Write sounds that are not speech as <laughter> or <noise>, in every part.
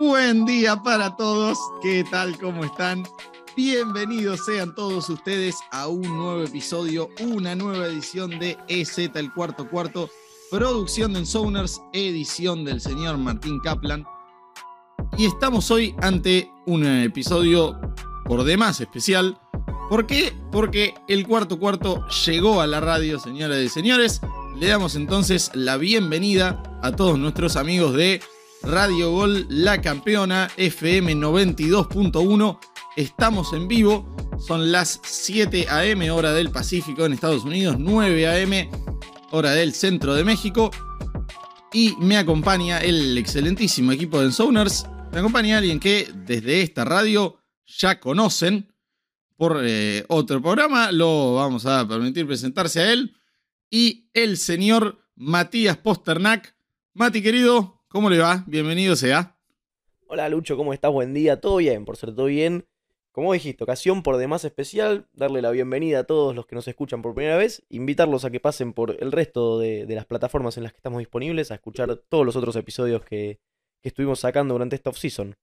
Buen día para todos. ¿Qué tal? ¿Cómo están? Bienvenidos sean todos ustedes a un nuevo episodio, una nueva edición de EZ el cuarto cuarto, producción de Ensoners, edición del señor Martín Kaplan. Y estamos hoy ante un episodio por demás especial. ¿Por qué? Porque el cuarto cuarto llegó a la radio, señoras y señores. Le damos entonces la bienvenida a todos nuestros amigos de Radio Gol La Campeona FM 92.1. Estamos en vivo, son las 7 a.m. hora del Pacífico en Estados Unidos, 9 a.m. hora del centro de México. Y me acompaña el excelentísimo equipo de Ensoners. Me acompaña alguien que desde esta radio ya conocen por eh, otro programa. Lo vamos a permitir presentarse a él. Y el señor Matías Posternak. Mati, querido, ¿Cómo le va? Bienvenido sea. Hola Lucho, ¿cómo estás? Buen día, todo bien, por ser todo bien. Como dijiste, ocasión por demás especial, darle la bienvenida a todos los que nos escuchan por primera vez, invitarlos a que pasen por el resto de, las plataformas en las que estamos disponibles, a escuchar todos los otros episodios que, estuvimos sacando durante esta off-season.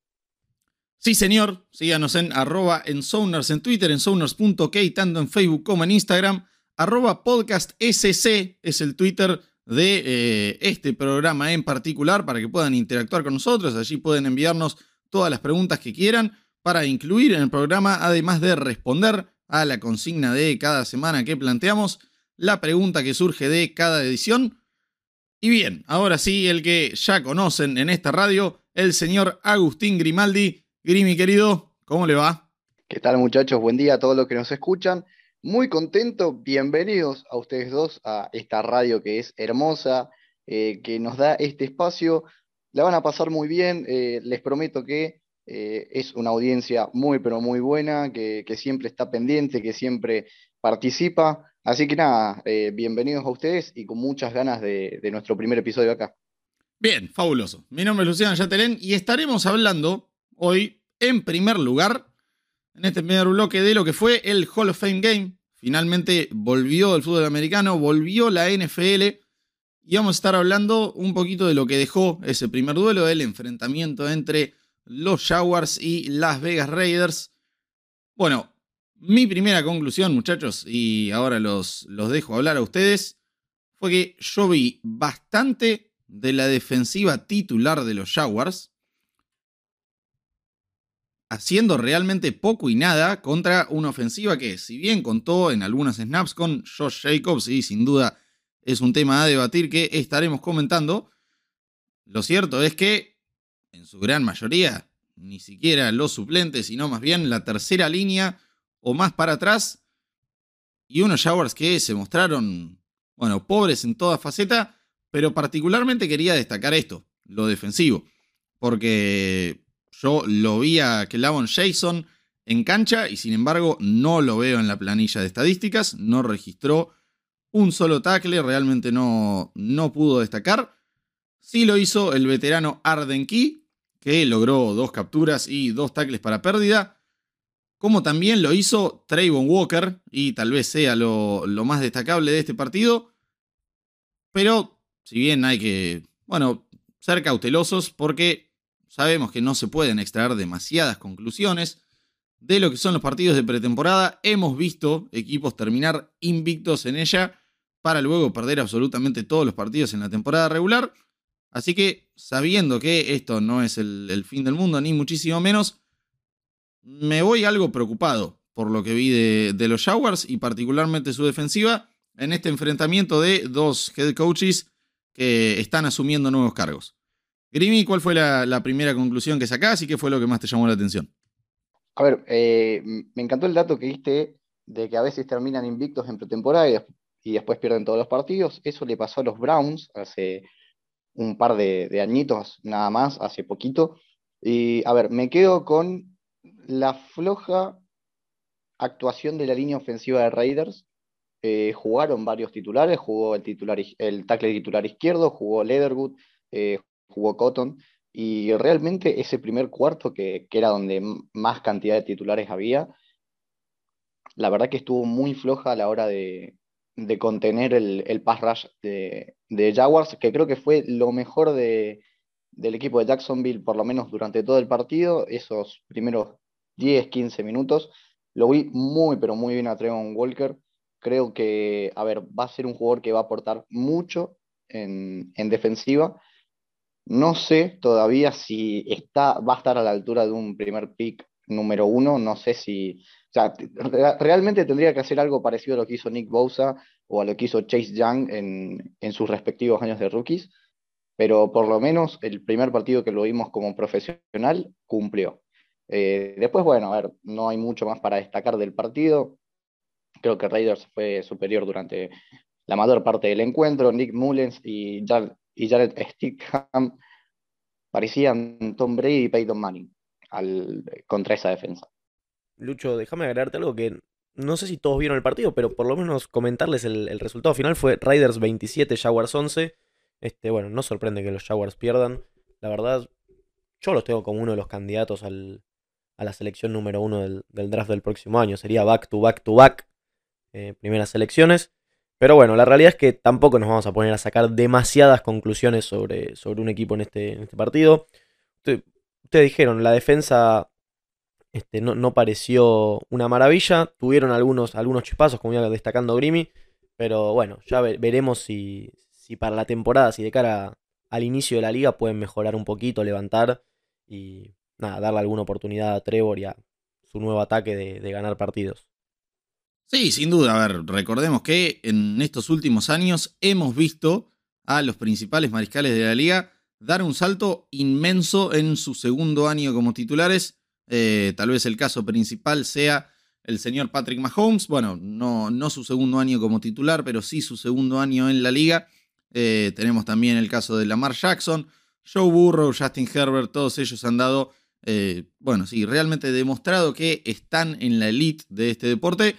Sí, señor, síganos en arroba en en Twitter, en sounders.k, tanto en Facebook como en Instagram, arroba podcast SC es el Twitter de eh, este programa en particular para que puedan interactuar con nosotros. Allí pueden enviarnos todas las preguntas que quieran para incluir en el programa, además de responder a la consigna de cada semana que planteamos, la pregunta que surge de cada edición. Y bien, ahora sí, el que ya conocen en esta radio, el señor Agustín Grimaldi. Grimi, querido, ¿cómo le va? ¿Qué tal muchachos? Buen día a todos los que nos escuchan. Muy contento, bienvenidos a ustedes dos a esta radio que es hermosa, eh, que nos da este espacio. La van a pasar muy bien, eh, les prometo que eh, es una audiencia muy, pero muy buena, que, siempre está pendiente, que siempre participa. Así que nada, bienvenidos a ustedes y con muchas ganas de, nuestro primer episodio acá. Bien, fabuloso. Mi nombre es Luciano Yatelén y estaremos hablando hoy, en primer lugar, en este primer bloque de lo que fue el Hall of Fame Game. Finalmente volvió el fútbol americano, volvió la NFL y vamos a estar hablando un poquito de lo que dejó ese primer duelo, el enfrentamiento entre los Jaguars y Las Vegas Raiders. Bueno, mi primera conclusión, muchachos, y ahora los, los dejo hablar a ustedes, fue que yo vi bastante de la defensiva titular de los Jaguars haciendo realmente poco y nada contra una ofensiva que, si bien contó en algunas snaps con Josh Jacobs, y sin duda es un tema a debatir que estaremos comentando, lo cierto es que, en su gran mayoría, ni siquiera los suplentes, sino más bien la tercera línea o más para atrás, y unos Jaguars que se mostraron, bueno, pobres en toda faceta, pero particularmente quería destacar esto, lo defensivo, porque yo lo vi a Clavon Jason en cancha y sin embargo no lo veo en la planilla de estadísticas. No registró un solo tackle, realmente no, no pudo destacar. Sí lo hizo el veterano Arden Key, que logró dos capturas y dos tackles para pérdida. Como también lo hizo Trayvon Walker, y tal vez sea lo, lo más destacable de este partido. Pero, si bien hay que, bueno, ser cautelosos porque Sabemos que no se pueden extraer demasiadas conclusiones de lo que son los partidos de pretemporada. Hemos visto equipos terminar invictos en ella para luego perder absolutamente todos los partidos en la temporada regular. Así que, sabiendo que esto no es el, fin del mundo, ni muchísimo menos, me voy algo preocupado por lo que vi de, de, los Jaguars y particularmente su defensiva en este enfrentamiento de dos head coaches que están asumiendo nuevos cargos. Grimi, ¿cuál fue la, primera conclusión que sacás y qué fue lo que más te llamó la atención? A ver, eh, me encantó el dato que diste de que a veces terminan invictos en pretemporada y, después pierden todos los partidos. Eso le pasó a los Browns hace un par de, añitos nada más, hace poquito. Y a ver, me quedo con la floja actuación de la línea ofensiva de Raiders. Eh, jugaron varios titulares, jugó el, titular, el tackle titular izquierdo, jugó Leatherwood, eh, jugó Cotton, y realmente ese primer cuarto, que, era donde más cantidad de titulares había, la verdad que estuvo muy floja a la hora de, contener el, pass rush de, Jaguars, que creo que fue lo mejor de, del equipo de Jacksonville, por lo menos durante todo el partido, esos primeros 10, 15 minutos, lo vi muy, pero muy bien a Trevon Walker. Creo que, a ver, va a ser un jugador que va a aportar mucho en defensiva. No sé todavía si está, va a estar a la altura de un primer pick número uno. No sé si. O sea, realmente tendría que hacer algo parecido a lo que hizo Nick Bosa o a lo que hizo Chase Young en, en sus respectivos años de rookies. Pero por lo menos el primer partido que lo vimos como profesional cumplió. Eh, después, bueno, a ver, no hay mucho más para destacar del partido. Creo que Raiders fue superior durante la mayor parte del encuentro. Nick Mullens y y Jared Stickham parecían Tom Brady y Peyton Manning al, contra esa defensa. Lucho, déjame agregarte algo que no sé si todos vieron el partido, pero por lo menos comentarles el, resultado final fue Raiders 27, Jaguars 11. Este, bueno, no sorprende que los Jaguars pierdan. La verdad, yo los tengo como uno de los candidatos al, a la selección número uno del, draft del próximo año. Sería back to back to back, eh, primeras elecciones. Pero bueno, la realidad es que tampoco nos vamos a poner a sacar demasiadas conclusiones sobre, sobre un equipo en este, este partido. Ustedes dijeron, la defensa este, no, pareció una maravilla. Tuvieron algunos, algunos chispazos, como iba destacando Grimy. Pero bueno, ya veremos si, si para la temporada, si de cara al inicio de la liga pueden mejorar un poquito, levantar y darle alguna oportunidad a Trevor y a su nuevo ataque de, ganar partidos. Sí, sin duda. A ver, recordemos que en estos últimos años hemos visto a los principales mariscales de la liga dar un salto inmenso en su segundo año como titulares. Eh, tal vez el caso principal sea el señor Patrick Mahomes. Bueno, no, su segundo año como titular, pero sí su segundo año en la liga. Eh, tenemos también el caso de Lamar Jackson, Joe Burrow, Justin Herbert, todos ellos han dado eh, bueno, sí, realmente demostrado que están en la elite de este deporte.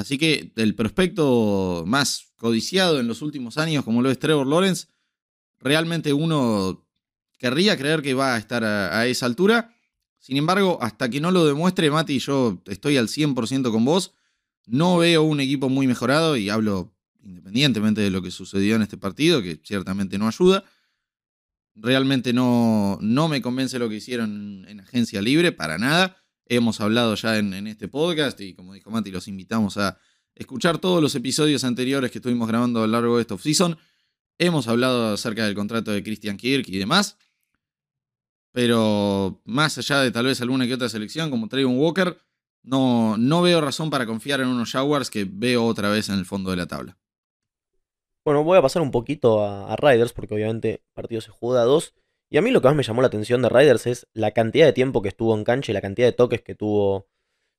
Así que el prospecto más codiciado en los últimos años, como lo es Trevor Lawrence, realmente uno querría creer que va a estar a, esa altura. Sin embargo, hasta que no lo demuestre, Mati, yo estoy al 100% con vos. No veo un equipo muy mejorado y hablo independientemente de lo que sucedió en este partido, que ciertamente no ayuda. Realmente no, no me convence lo que hicieron en Agencia Libre, para nada. Hemos hablado ya en, este podcast y como dijo Mati, los invitamos a escuchar todos los episodios anteriores que estuvimos grabando a lo largo de esta off-season. Hemos hablado acerca del contrato de Christian Kirk y demás. Pero más allá de tal vez alguna que otra selección como Trayvon Walker, no, no veo razón para confiar en unos Jaguars que veo otra vez en el fondo de la tabla. Bueno, voy a pasar un poquito a, Riders, porque obviamente el partido se jugó a dos. Y a mí lo que más me llamó la atención de Riders es la cantidad de tiempo que estuvo en cancha y la cantidad de toques que tuvo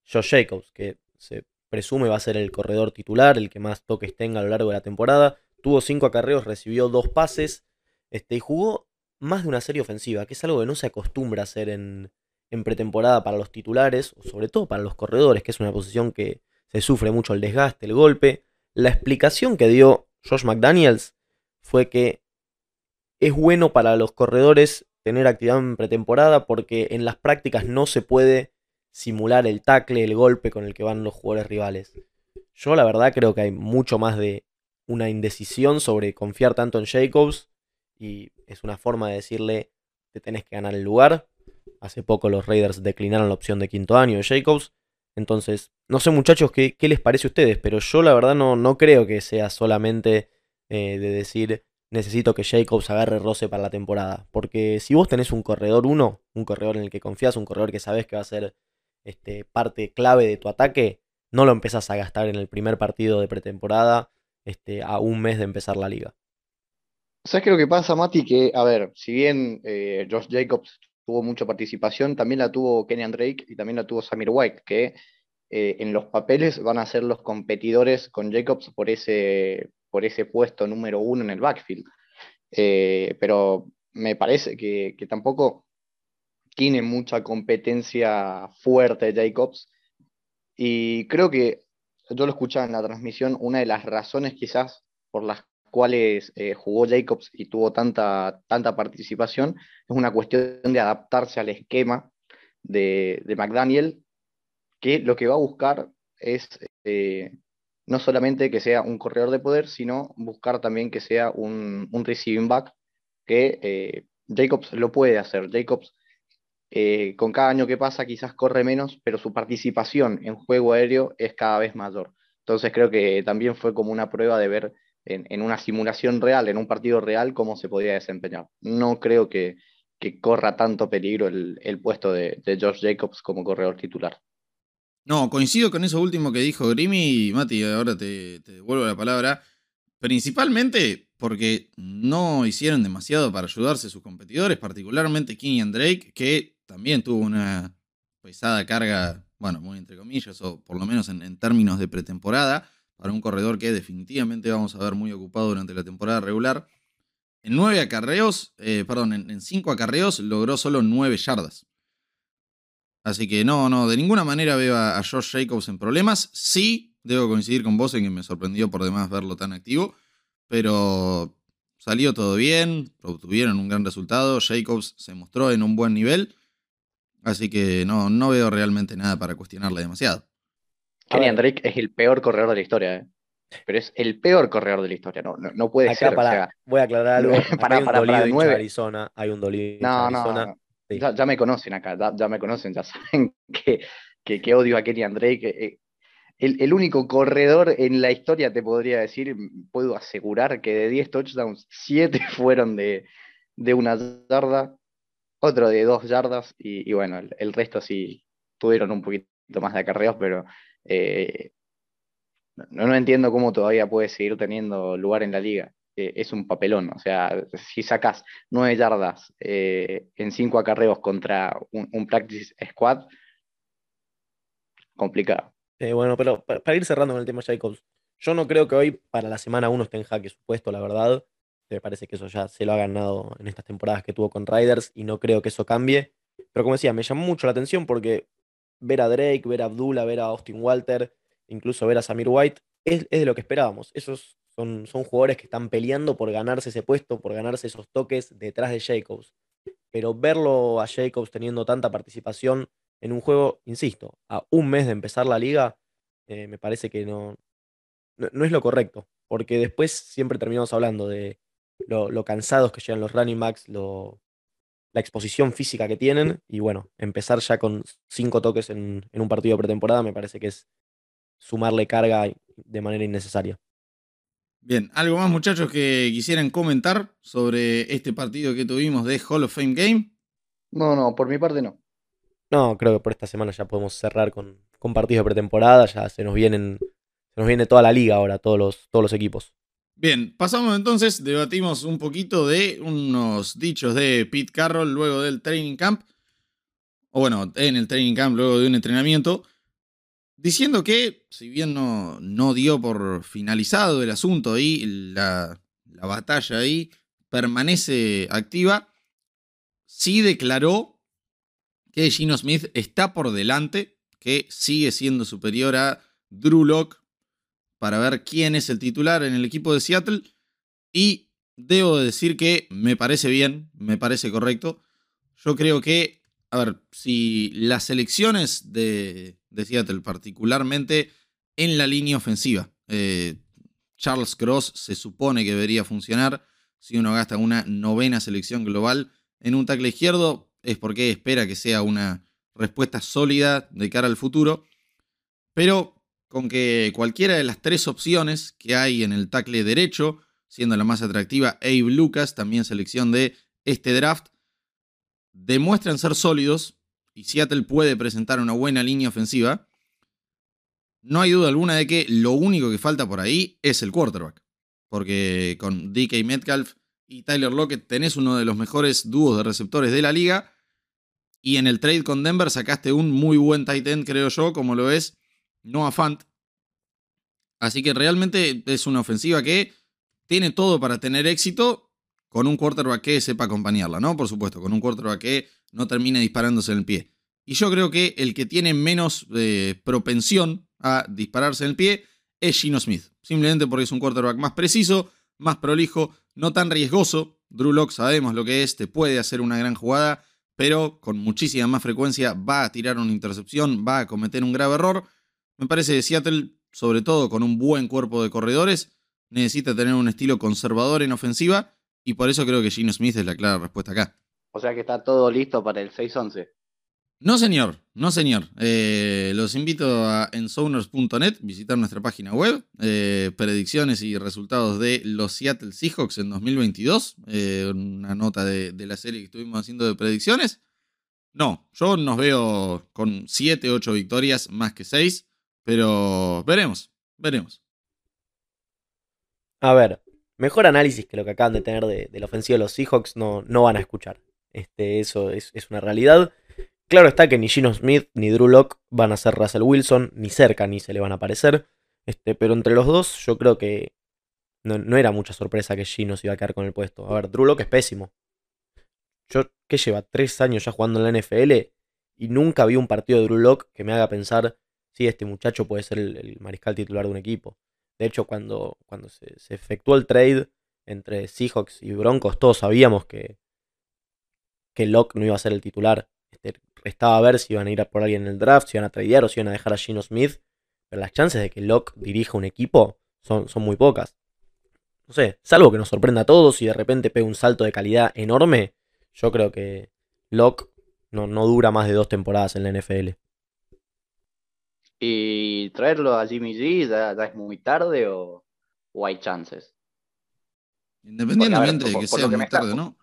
Josh Jacobs, que se presume va a ser el corredor titular, el que más toques tenga a lo largo de la temporada. Tuvo cinco acarreos, recibió dos pases este, y jugó más de una serie ofensiva, que es algo que no se acostumbra a hacer en, en pretemporada para los titulares, o sobre todo para los corredores, que es una posición que se sufre mucho el desgaste, el golpe. La explicación que dio Josh McDaniels fue que es bueno para los corredores tener actividad en pretemporada porque en las prácticas no se puede simular el tackle, el golpe con el que van los jugadores rivales. Yo la verdad creo que hay mucho más de una indecisión sobre confiar tanto en Jacobs y es una forma de decirle te tenés que ganar el lugar. Hace poco los Raiders declinaron la opción de quinto año de Jacobs entonces, no sé muchachos qué, les parece a ustedes, pero yo la verdad no, no creo que sea solamente eh, de decir necesito que Jacobs agarre roce para la temporada. Porque si vos tenés un corredor 1, un corredor en el que confías, un corredor que sabes que va a ser este, parte clave de tu ataque, no lo empezás a gastar en el primer partido de pretemporada este, a un mes de empezar la liga. ¿Sabes qué lo que pasa, Mati? Que, a ver, si bien eh, Josh Jacobs tuvo mucha participación, también la tuvo Kenyan Drake y también la tuvo Samir White, que eh, en los papeles van a ser los competidores con Jacobs por ese, por ese puesto número uno en el backfield. Eh, pero me parece que, tampoco tiene mucha competencia fuerte Jacobs. Y creo que yo lo escuchaba en la transmisión, una de las razones quizás por las cuales eh, jugó Jacobs y tuvo tanta, tanta participación, es una cuestión de adaptarse al esquema de, McDaniel, que lo que va a buscar es eh, no solamente que sea un corredor de poder, sino buscar también que sea un, receiving back que eh, Jacobs lo puede hacer. Jacobs, eh, con cada año que pasa, quizás corre menos, pero su participación en juego aéreo es cada vez mayor. Entonces creo que también fue como una prueba de ver en, una simulación real, en un partido real, cómo se podía desempeñar. No creo que, corra tanto peligro el, puesto de, de George Jacobs como corredor titular. No, coincido con eso último que dijo Grimy. Mati, ahora te, devuelvo la palabra. Principalmente porque no hicieron demasiado para ayudarse sus competidores, particularmente Kenyan Drake, que también tuvo una pesada carga, bueno, muy entre comillas, o por lo menos en, términos de pretemporada, para un corredor que definitivamente vamos a ver muy ocupado durante la temporada regular. En nueve acarreos, eh, perdón, en cinco acarreos logró solo nueve yardas. Así que no, no, de ninguna manera veo a, Josh Jacobs en problemas. Sí, debo coincidir con vos en que me sorprendió por demás verlo tan activo, pero salió todo bien, obtuvieron un gran resultado, Jacobs se mostró en un buen nivel, así que no, no veo realmente nada para cuestionarle demasiado. Kenny Drake es el peor corredor de la historia, ¿eh? pero es el peor corredor de la historia, no, no, puede ser. voy a aclarar algo. <laughs> Para, hay un para, en Arizona, hay un dolido en Arizona. Ya, me conocen acá, ya, me conocen, ya <laughs> saben que, que, odio a Kenny André. Que, eh, el, único corredor en la historia, te podría decir, puedo asegurar que de 10 touchdowns, 7 <laughs> fueron de, una yarda, otro de 2 yardas, y, bueno, el, resto sí tuvieron un poquito más de acarreos, pero eh, no, no entiendo cómo todavía puede seguir teniendo lugar en la liga. Eh, es un papelón. O sea, si sacas nueve yardas eh, en cinco acarreos contra un, practice squad, complicado. bueno, pero para, ir cerrando con el tema Jacobs, yo no creo que hoy para la semana uno esté en jaque su puesto, la verdad. Me parece que eso ya se lo ha ganado en estas temporadas que tuvo con Riders y no creo que eso cambie. Pero como decía, me llamó mucho la atención porque ver a Drake, ver a Abdullah, ver a Austin Walter, incluso ver a Samir White, es, es de lo que esperábamos. Esos son, jugadores que están peleando por ganarse ese puesto, por ganarse esos toques detrás de Jacobs. Pero verlo a Jacobs teniendo tanta participación en un juego, insisto, a un mes de empezar la liga, eh, me parece que no, no, es lo correcto. Porque después siempre terminamos hablando de lo, cansados que llegan los running backs, lo, la exposición física que tienen. Y bueno, empezar ya con cinco toques en, en un partido pretemporada me parece que es sumarle carga de manera innecesaria. Bien, ¿algo más muchachos que quisieran comentar sobre este partido que tuvimos de Hall of Fame Game? No, no, por mi parte no. No, creo que por esta semana ya podemos cerrar con, con partidos de pretemporada, ya se nos vienen, se nos viene toda la liga ahora, todos los, todos los equipos. Bien, pasamos entonces, debatimos un poquito de unos dichos de Pete Carroll luego del training camp, o bueno, en el training camp luego de un entrenamiento, diciendo que, si bien no, no dio por finalizado el asunto y la, la batalla ahí permanece activa, sí declaró que Gino Smith está por delante, que sigue siendo superior a Drew Locke para ver quién es el titular en el equipo de Seattle. Y debo decir que me parece bien, me parece correcto. Yo creo que a ver, si las elecciones de, Seattle, particularmente en la línea ofensiva, eh, Charles Cross se supone que debería funcionar. Si uno gasta una novena selección global en un tackle izquierdo, es porque espera que sea una respuesta sólida de cara al futuro. Pero con que cualquiera de las tres opciones que hay en el tackle derecho, siendo la más atractiva Abe Lucas, también selección de este draft, demuestran ser sólidos y Seattle puede presentar una buena línea ofensiva, no hay duda alguna de que lo único que falta por ahí es el quarterback. Porque con DK Metcalf y Tyler Lockett tenés uno de los mejores dúos de receptores de la liga. Y en el trade con Denver sacaste un muy buen tight end, creo yo, como lo es Noah Fant. Así que realmente es una ofensiva que tiene todo para tener éxito con un quarterback que sepa acompañarla, ¿no? Por supuesto, con un quarterback que no termine disparándose en el pie. Y yo creo que el que tiene menos eh, propensión a dispararse en el pie es Gino Smith. Simplemente porque es un quarterback más preciso, más prolijo, no tan riesgoso. Drew Locke sabemos lo que es, te puede hacer una gran jugada, pero con muchísima más frecuencia va a tirar una intercepción, va a cometer un grave error. Me parece que Seattle, sobre todo con un buen cuerpo de corredores, necesita tener un estilo conservador en ofensiva y por eso creo que Gino Smith es la clara respuesta acá. O sea que está todo listo para el 6-11. No, señor, no, señor. Eh, los invito a ensoners.net, visitar nuestra página web, eh, predicciones y resultados de los Seattle Seahawks en 2022, eh, una nota de, de, la serie que estuvimos haciendo de predicciones. No, yo nos veo con 7, 8 victorias más que 6, pero veremos, veremos. A ver, mejor análisis que lo que acaban de tener de, la ofensiva de los Seahawks no, no van a escuchar. Este, eso es, es una realidad. Claro está que ni Gino Smith ni Drew Locke van a ser Russell Wilson, ni cerca ni se le van a aparecer. Este, pero entre los dos, yo creo que no, no, era mucha sorpresa que Gino se iba a quedar con el puesto. A ver, Drew Locke es pésimo. Yo, que lleva tres años ya jugando en la NFL y nunca vi un partido de Drew Locke que me haga pensar si sí, este muchacho puede ser el, mariscal titular de un equipo. De hecho, cuando, cuando se, efectuó el trade entre Seahawks y Broncos, todos sabíamos que, que Locke no iba a ser el titular. Este, restaba a ver si iban a ir a por alguien en el draft, si iban a tradear o si iban a dejar a Gino Smith. Pero las chances de que Locke dirija un equipo son, son muy pocas. No sé, salvo que nos sorprenda a todos y de repente pegue un salto de calidad enorme, yo creo que Locke no, no dura más de dos temporadas en la NFL. ¿Y traerlo a Jimmy G ya, ya es muy tarde o, o, hay chances? Independientemente ver, por, de que sea muy tarde, ¿no?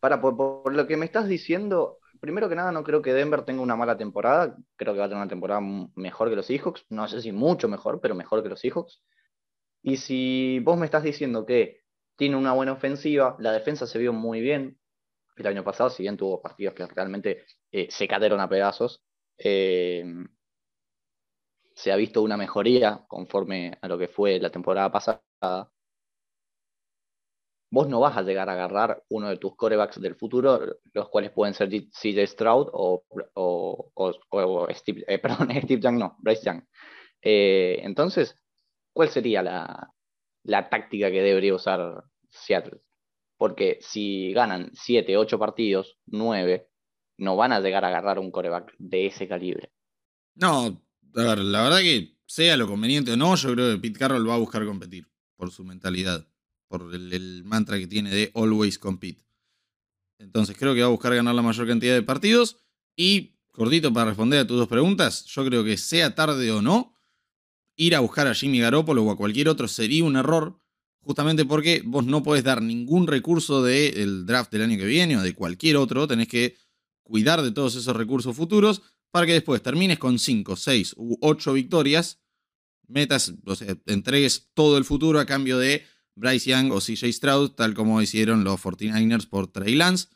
Para, por, por, lo que me estás diciendo, primero que nada, no creo que Denver tenga una mala temporada. Creo que va a tener una temporada mejor que los Seahawks. No sé si mucho mejor, pero mejor que los Seahawks. Y si vos me estás diciendo que tiene una buena ofensiva, la defensa se vio muy bien el año pasado, si bien tuvo partidos que realmente eh, se cayeron a pedazos. Eh, se ha visto una mejoría conforme a lo que fue la temporada pasada. Vos no vas a llegar a agarrar uno de tus corebacks del futuro, los cuales pueden ser CJ Stroud o, o, Steve, eh, <laughs> perdón, Steve Young, no, Bryce Young. Eh, entonces, ¿cuál sería la, la táctica que debería usar Seattle? Porque si ganan 7, 8 partidos, 9, no van a llegar a agarrar un coreback de ese calibre. No, a ver, la verdad que sea lo conveniente o no, yo creo que Pete Carroll va a buscar competir por su mentalidad, por el, mantra que tiene de always compete. Entonces creo que va a buscar ganar la mayor cantidad de partidos y, cortito para responder a tus dos preguntas, yo creo que sea tarde o no, ir a buscar a Jimmy Garoppolo o a cualquier otro sería un error, justamente porque vos no podés dar ningún recurso del draft del año que viene o de cualquier otro, tenés que cuidar de todos esos recursos futuros para que después termines con 5, 6 u 8 victorias, metas, o sea, entregues todo el futuro a cambio de Bryce Young o CJ Stroud, tal como hicieron los 49ers por Trey Lance,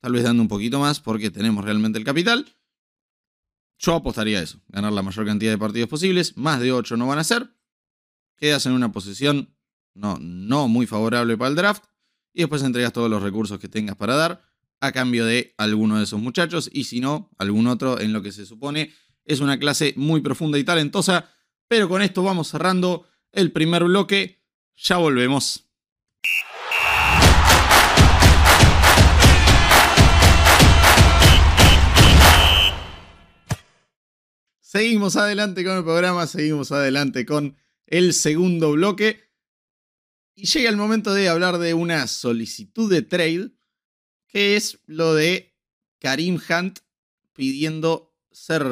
tal vez dando un poquito más porque tenemos realmente el capital. Yo apostaría a eso, ganar la mayor cantidad de partidos posibles, más de 8 no van a ser, quedas en una posición no, no muy favorable para el draft y después entregas todos los recursos que tengas para dar a cambio de alguno de esos muchachos y si no, algún otro en lo que se supone es una clase muy profunda y talentosa. Pero con esto vamos cerrando el primer bloque. Ya volvemos. Seguimos adelante con el programa, seguimos adelante con el segundo bloque. Y llega el momento de hablar de una solicitud de trade que es lo de Karim Hunt pidiendo ser,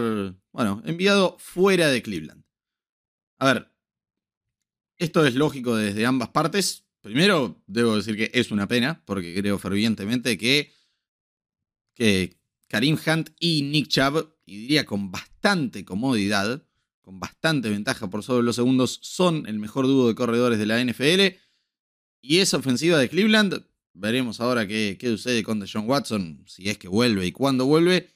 bueno, enviado fuera de Cleveland. A ver, esto es lógico desde ambas partes. Primero, debo decir que es una pena, porque creo fervientemente que, que Karim Hunt y Nick Chubb, y diría con bastante comodidad, con bastante ventaja por sobre los segundos, son el mejor dúo de corredores de la NFL. Y esa ofensiva de Cleveland Veremos ahora qué, qué sucede con Deshaun Watson, si es que vuelve y cuándo vuelve.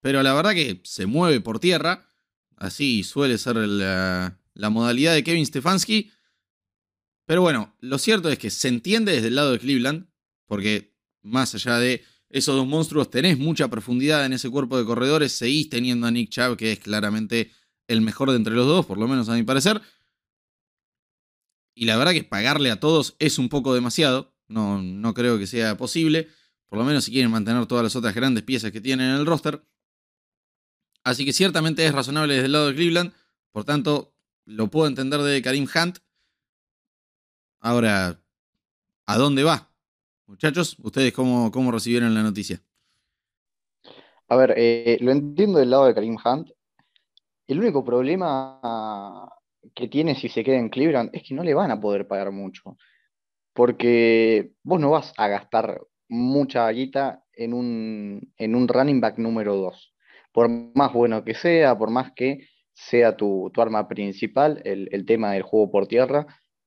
Pero la verdad que se mueve por tierra. Así suele ser la, la modalidad de Kevin Stefanski. Pero bueno, lo cierto es que se entiende desde el lado de Cleveland, porque más allá de esos dos monstruos, tenés mucha profundidad en ese cuerpo de corredores, seguís teniendo a Nick Chubb, que es claramente el mejor de entre los dos, por lo menos a mi parecer. Y la verdad que pagarle a todos es un poco demasiado. No, no creo que sea posible. Por lo menos si quieren mantener todas las otras grandes piezas que tienen en el roster. Así que ciertamente es razonable desde el lado de Cleveland. Por tanto, lo puedo entender de Karim Hunt. Ahora, ¿a dónde va? Muchachos, ¿ustedes cómo, cómo recibieron la noticia? A ver, eh, lo entiendo del lado de Karim Hunt. El único problema que tiene si se queda en Cleveland es que no le van a poder pagar mucho. Porque vos no vas a gastar mucha guita en un, en un running back número 2. Por más bueno que sea, por más que sea tu, arma principal, el, tema del juego por tierra,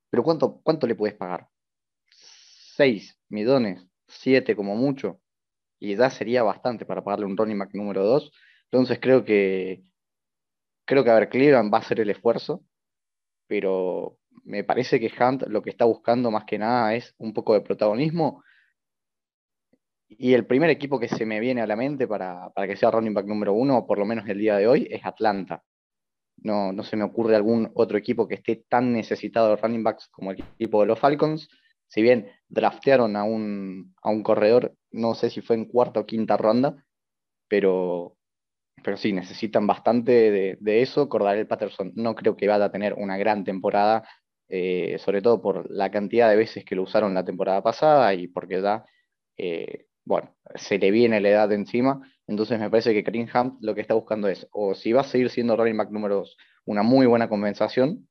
pero ¿cuánto, cuánto le puedes pagar? ¿6 millones? ¿7 como mucho? Y ya sería bastante para pagarle un running back número 2. Entonces creo que, creo que, a ver, Cleveland va a hacer el esfuerzo, pero me parece que Hunt lo que está buscando más que nada es un poco de protagonismo. Y el primer equipo que se me viene a la mente para, que sea running back número uno, por lo menos el día de hoy, es Atlanta. No, no se me ocurre algún otro equipo que esté tan necesitado de running backs como el equipo de los Falcons. Si bien draftearon a un, a un corredor, no sé si fue en cuarta o quinta ronda, pero, pero sí, necesitan bastante de, eso. Cordarel Patterson no creo que vaya a tener una gran temporada, eh, sobre todo por la cantidad de veces que lo usaron la temporada pasada y porque ya, eh, bueno, se le viene la edad encima. Entonces me parece que Hunt lo que está buscando es, o si va a seguir siendo running back número 2, una muy buena compensación,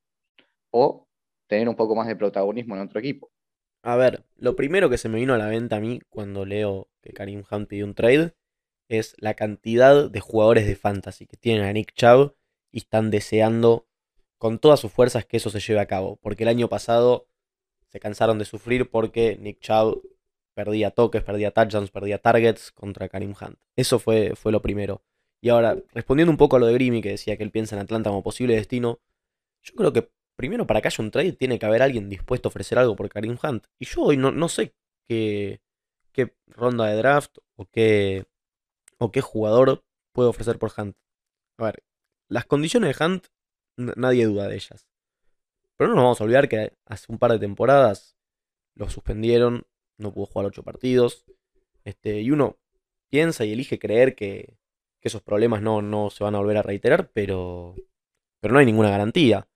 o tener un poco más de protagonismo en otro equipo. A ver, lo primero que se me vino a la venta a mí cuando leo que Karim Hunt pidió un trade es la cantidad de jugadores de fantasy que tienen a Nick Chubb y están deseando con todas sus fuerzas que eso se lleve a cabo. Porque el año pasado se cansaron de sufrir porque Nick Chubb perdía toques, perdía touchdowns, perdía targets contra Karim Hunt. Eso fue, fue lo primero. Y ahora, respondiendo un poco a lo de Grimy, que decía que él piensa en Atlanta como posible destino, yo creo que primero para que haya un trade tiene que haber alguien dispuesto a ofrecer algo por Karim Hunt. Y yo hoy no, no sé qué, qué ronda de draft o qué, o qué jugador puede ofrecer por Hunt. A ver, las condiciones de Hunt, nadie duda de ellas. Pero no nos vamos a olvidar que hace un par de temporadas lo suspendieron, no pudo jugar ocho partidos. Este, y uno piensa y elige creer que, esos problemas no, no, se van a volver a reiterar, pero, pero no hay ninguna garantía.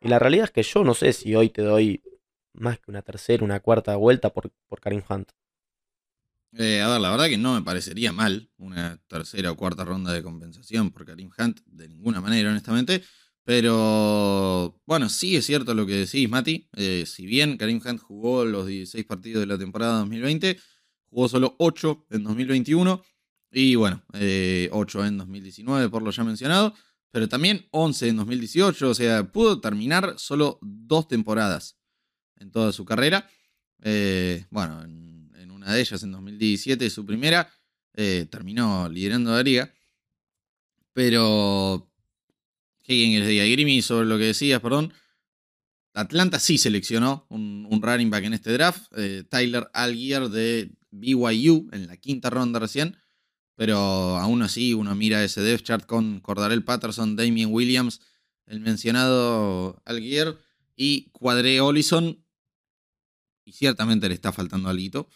Y la realidad es que yo no sé si hoy te doy más que una tercera, una cuarta vuelta por, por Karim Hunt. Eh, a ver, la verdad que no me parecería mal una tercera o cuarta ronda de compensación por Karim Hunt, de ninguna manera, honestamente. Pero bueno, sí es cierto lo que decís, Mati. Eh, si bien Karim Hunt jugó los 16 partidos de la temporada 2020, jugó solo 8 en 2021 y bueno, 8 eh, en 2019 por lo ya mencionado, pero también 11 en 2018, o sea, pudo terminar solo dos temporadas en toda su carrera. Eh, bueno, en, una de ellas en 2017, su primera, terminó liderando la liga. Pero ¿Qué les diga? Grimmy, sobre lo que decías, perdón. Atlanta sí seleccionó un, running back en este draft. Eh, Tyler Algier de BYU en la quinta ronda recién. Pero aún así uno mira ese depth chart con Cordarel Patterson, Damien Williams, el mencionado Algier y Cuadre Olison. Y ciertamente le está faltando algo.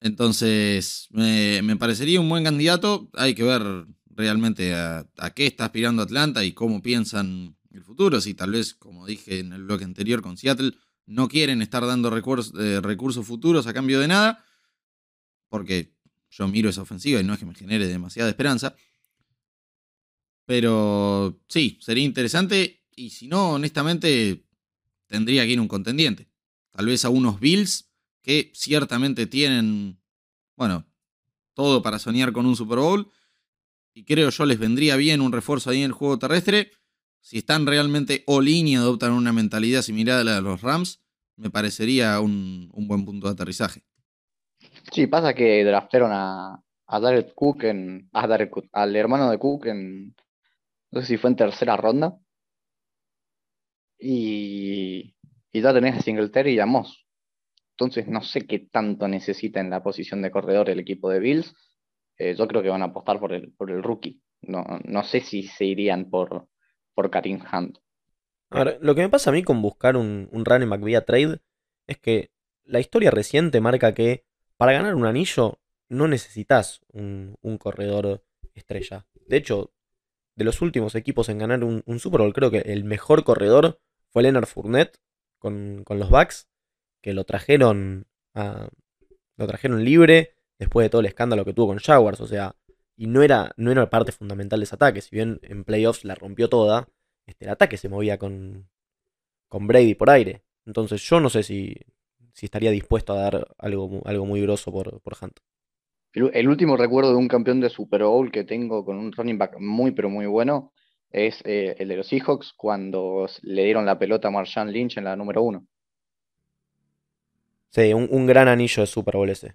Entonces, me parecería un buen candidato. Hay que ver realmente a, qué está aspirando Atlanta y cómo piensan el futuro. Si tal vez, como dije en el bloque anterior con Seattle, no quieren estar dando recursos, eh, recursos futuros a cambio de nada, porque yo miro esa ofensiva y no es que me genere demasiada esperanza. Pero sí, sería interesante. Y si no, honestamente, tendría que ir un contendiente. Tal vez a unos Bills que ciertamente tienen, bueno, todo para soñar con un Super Bowl y creo yo les vendría bien un refuerzo ahí en el juego terrestre. Si están realmente all in y adoptan una mentalidad similar a la de los Rams, me parecería un, buen punto de aterrizaje. Sí, pasa que draftaron a, a Cook en. A al hermano de Cook en. No sé si fue en tercera ronda. Y, y ya tenés a Singletary y a Moss. Entonces no sé qué tanto necesita en la posición de corredor el equipo de Bills. Eh, yo creo que van a apostar por el, por el rookie. No, no sé si se irían por, por Karim Hunt. Ahora, lo que me pasa a mí con buscar un, un running back vía trade es que la historia reciente marca que para ganar un anillo no necesitas un, corredor estrella. De hecho, de los últimos equipos en ganar un, Super Bowl, creo que el mejor corredor fue Leonard Fournette con, con los Bucks, que lo trajeron Lo trajeron libre después de todo el escándalo que tuvo con Jaguars. O sea, y no era, no era parte fundamental de ese ataque. Si bien en playoffs la rompió toda, este, el ataque se movía con, con Brady por aire. Entonces yo no sé si, si estaría dispuesto a dar algo, algo muy grosso por, por Hunt. El, último recuerdo de un campeón de Super Bowl que tengo con un running back muy pero muy bueno es eh, el de los Seahawks cuando le dieron la pelota a Marshawn Lynch en la número uno. Sí, un, gran anillo de Super Bowl ese.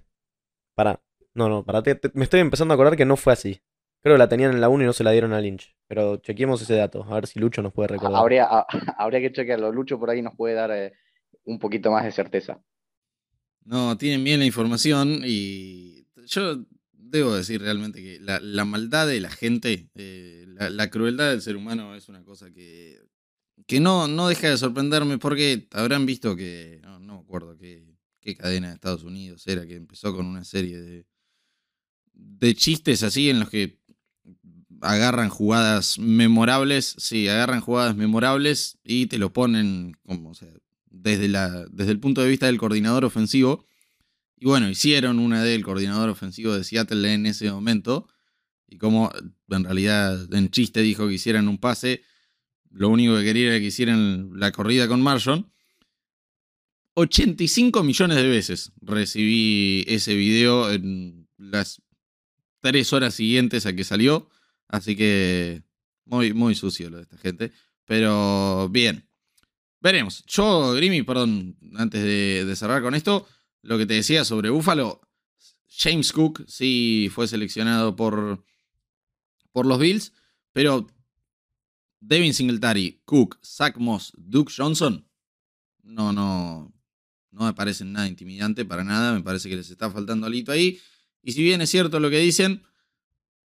Para. No, no, para. me estoy empezando a acordar que no fue así. Creo que la tenían en la 1 y no se la dieron a Lynch. Pero chequemos ese dato, a ver si Lucho nos puede recordar. Habría, <laughs> habría que chequearlo. Lucho por ahí nos puede dar eh, un poquito más de certeza. No, tienen bien la información y yo debo decir realmente que la, maldad de la gente, eh, la, crueldad del ser humano es una cosa que, que no, no deja de sorprenderme porque habrán visto que, no, no me acuerdo qué, qué cadena de Estados Unidos era, que empezó con una serie de, de chistes así en los que agarran jugadas memorables, sí, agarran jugadas memorables y te lo ponen como, desde, la, desde el punto de vista del coordinador ofensivo. Y bueno, hicieron una del coordinador ofensivo de Seattle en ese momento. Y como en realidad en chiste dijo que hicieran un pase, lo único que quería era que hicieran la corrida con Marshall. 85 millones de veces recibí ese video en las tres horas siguientes a que salió. Así que muy, muy sucio lo de esta gente. Pero bien. Veremos. Yo, Grimy, perdón, antes de, cerrar con esto, lo que te decía sobre Buffalo, James Cook sí fue seleccionado por, por los Bills, pero Devin Singletary, Cook, Zach Moss, Duke Johnson, no, no, no me parecen nada intimidante para nada, me parece que les está faltando alito ahí. Y si bien es cierto lo que dicen,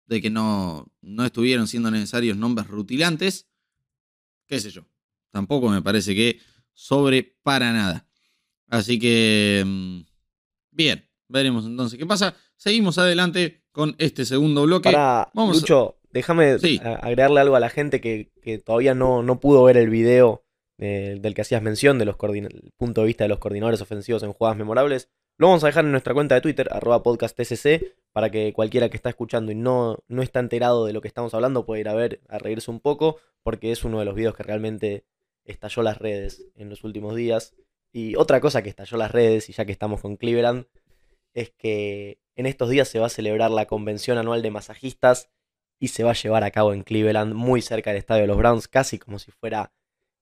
de que no, no estuvieron siendo necesarios nombres rutilantes, qué sé yo, tampoco me parece que sobre para nada. Así que, mm, bien, veremos entonces qué pasa. Seguimos adelante con este segundo bloque. Para, Vamos Lucho, déjame agregarle algo a la gente que, todavía no, no, pudo ver el video del que hacías mención, del punto de vista de los coordinadores ofensivos en jugadas memorables. Lo vamos a dejar en nuestra cuenta de Twitter, arroba para que cualquiera que está escuchando y no, no está enterado de lo que estamos hablando pueda ir a ver, a reírse un poco, porque es uno de los videos que realmente estalló las redes en los últimos días. Y otra cosa que estalló las redes, y ya que estamos con Cleveland, es que en estos días se va a celebrar la convención anual de masajistas y se va a llevar a cabo en Cleveland, muy cerca del estadio de los Browns, casi como si fuera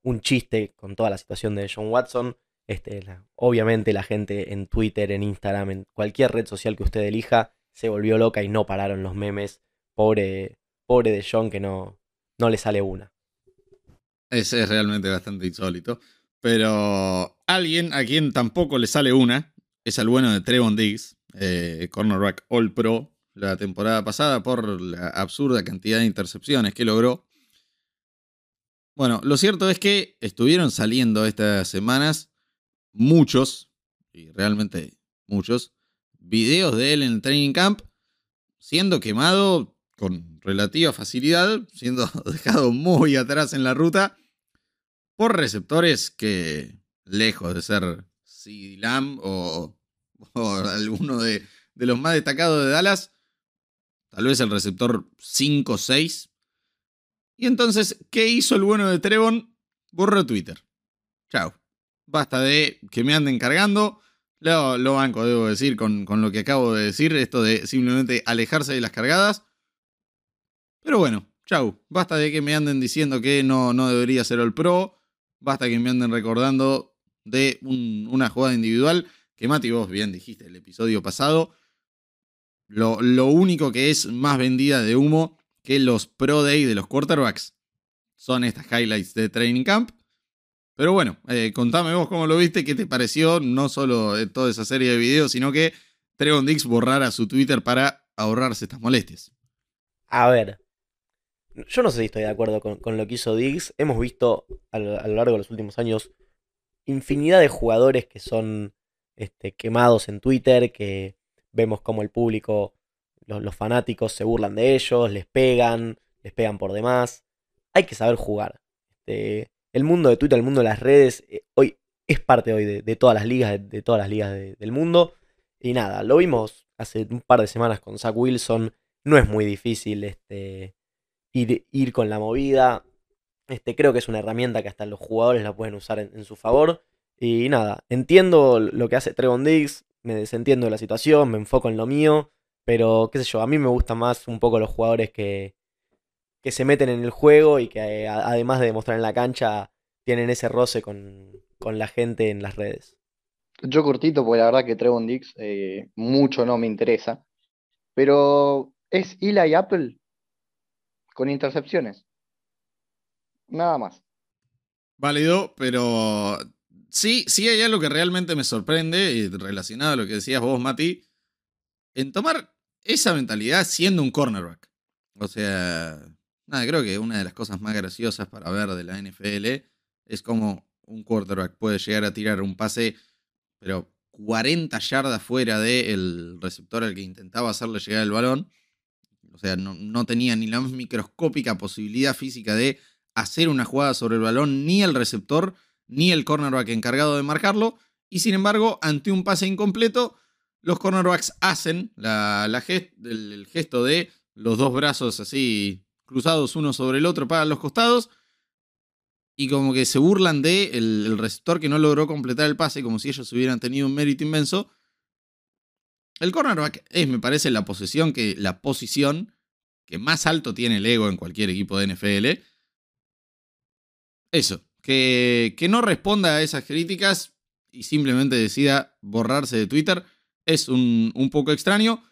un chiste con toda la situación de John Watson. Este, obviamente la gente en Twitter, en Instagram, en cualquier red social que usted elija, se volvió loca y no pararon los memes. Pobre, pobre de John que no, no le sale una. Ese es realmente bastante insólito. Pero alguien a quien tampoco le sale una es al bueno de Trevon Diggs, eh, cornerback All Pro, la temporada pasada por la absurda cantidad de intercepciones que logró. Bueno, lo cierto es que estuvieron saliendo estas semanas muchos, y realmente muchos, videos de él en el training camp siendo quemado con relativa facilidad, siendo <laughs> dejado muy atrás en la ruta por receptores que, lejos de ser CD Lamb <laughs> o, alguno de, de, los más destacados de Dallas, tal vez el receptor 5 6. Y entonces, ¿qué hizo el bueno de Trevon? Borró Twitter. Chao. Basta de que me anden cargando. Lo, lo banco, debo decir, con, con lo que acabo de decir, esto de simplemente alejarse de las cargadas. Pero bueno, chau. Basta de que me anden diciendo que no, no debería ser el pro. Basta que me anden recordando de una jugada individual que Mati, vos bien dijiste el episodio pasado. Lo, lo, único que es más vendida de humo que los Pro Day de los quarterbacks son estas highlights de Training Camp. Pero bueno, eh, contame vos cómo lo viste, qué te pareció, no solo toda esa serie de videos, sino que Trevon Dix borrara su Twitter para ahorrarse estas molestias. A ver, yo no sé si estoy de acuerdo con, lo que hizo Diggs. Hemos visto a lo, largo de los últimos años infinidad de jugadores que son este, quemados en Twitter, que vemos como el público, los, fanáticos se burlan de ellos, les pegan, les pegan por demás. Hay que saber jugar. Este, el mundo de Twitter, el mundo de las redes, eh, hoy es parte hoy de, todas las ligas, de, todas las ligas del mundo. Y nada, lo vimos hace un par de semanas con Zach Wilson. No es muy difícil este, ir, ir con la movida. Este, creo que es una herramienta que hasta los jugadores la pueden usar en, en su favor. Y nada, entiendo lo que hace Trevon Diggs, me desentiendo de la situación, me enfoco en lo mío, pero qué sé yo, a mí me gustan más un poco los jugadores que, que se meten en el juego y que eh, además de demostrar en la cancha, tienen ese roce con, con la gente en las redes. Yo cortito, porque la verdad que Trevon Diggs eh, mucho no me interesa. Pero es Eli Apple con intercepciones. Nada más. Válido, pero sí, sí hay algo que realmente me sorprende, y relacionado a lo que decías vos, Mati, en tomar esa mentalidad siendo un cornerback. O sea, nada, creo que una de las cosas más graciosas para ver de la NFL es cómo un quarterback puede llegar a tirar un pase, pero 40 yardas fuera del receptor al que intentaba hacerle llegar el balón. O sea, no, no tenía ni la más microscópica posibilidad física de hacer una jugada sobre el balón, ni el receptor, ni el cornerback encargado de marcarlo. Y sin embargo, ante un pase incompleto, los cornerbacks hacen el, gesto de los dos brazos así cruzados uno sobre el otro para los costados. Y como que se burlan de el, receptor que no logró completar el pase, como si ellos hubieran tenido un mérito inmenso. El cornerback es, me parece, la posición que, la posición que más alto tiene el ego en cualquier equipo de NFL. Eso, que no responda a esas críticas y simplemente decida borrarse de Twitter es un, un poco extraño.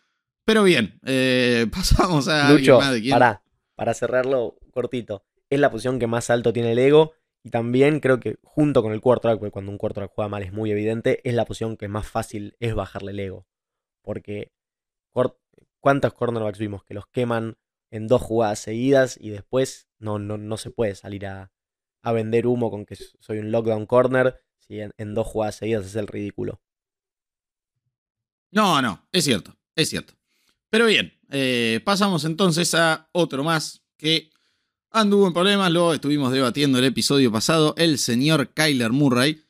Pero bien, eh, <laughs> pasamos a Lucho, más pará, para cerrarlo cortito, es la posición que más alto tiene el ego y también creo que junto con el quarterback, porque cuando un quarterback juega mal es muy evidente, es la posición que más fácil es bajarle el ego. Porque ¿cuántos cornerbacks vimos que los queman en dos jugadas seguidas y después no, no, no se puede salir a, a vender humo con que soy un lockdown corner si en, en dos jugadas seguidas es el ridículo? No, no, es cierto, es cierto. Pero bien, eh, pasamos entonces a otro más que anduvo en problemas, lo estuvimos debatiendo el episodio pasado, el señor Kyler Murray.